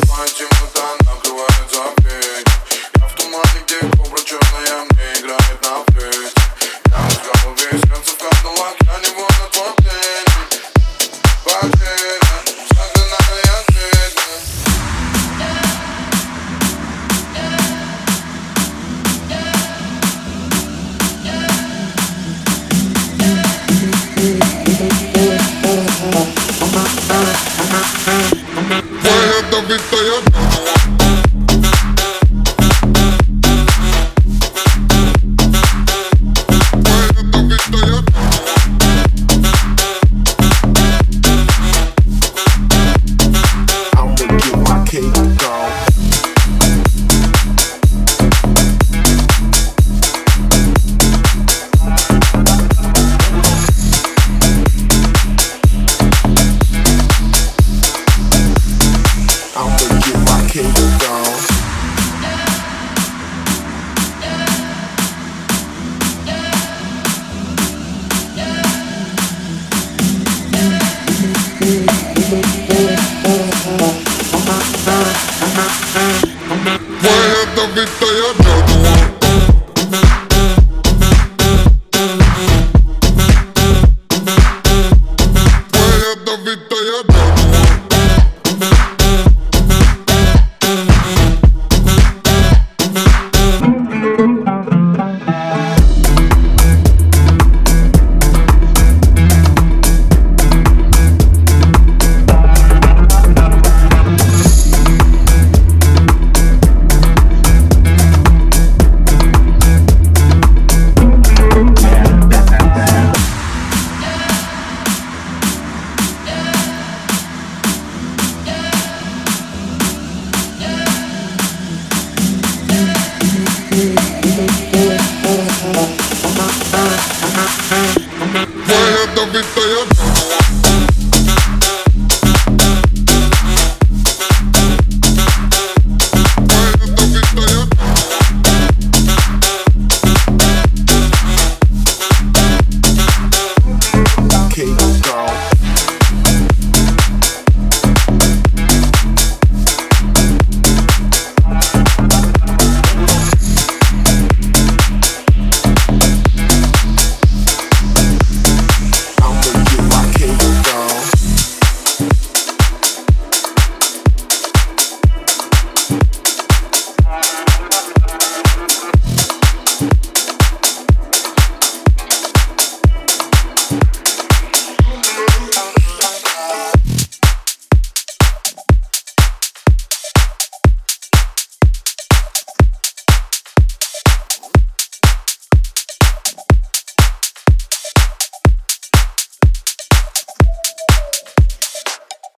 pode mudar. Don't be scared. Puedes darte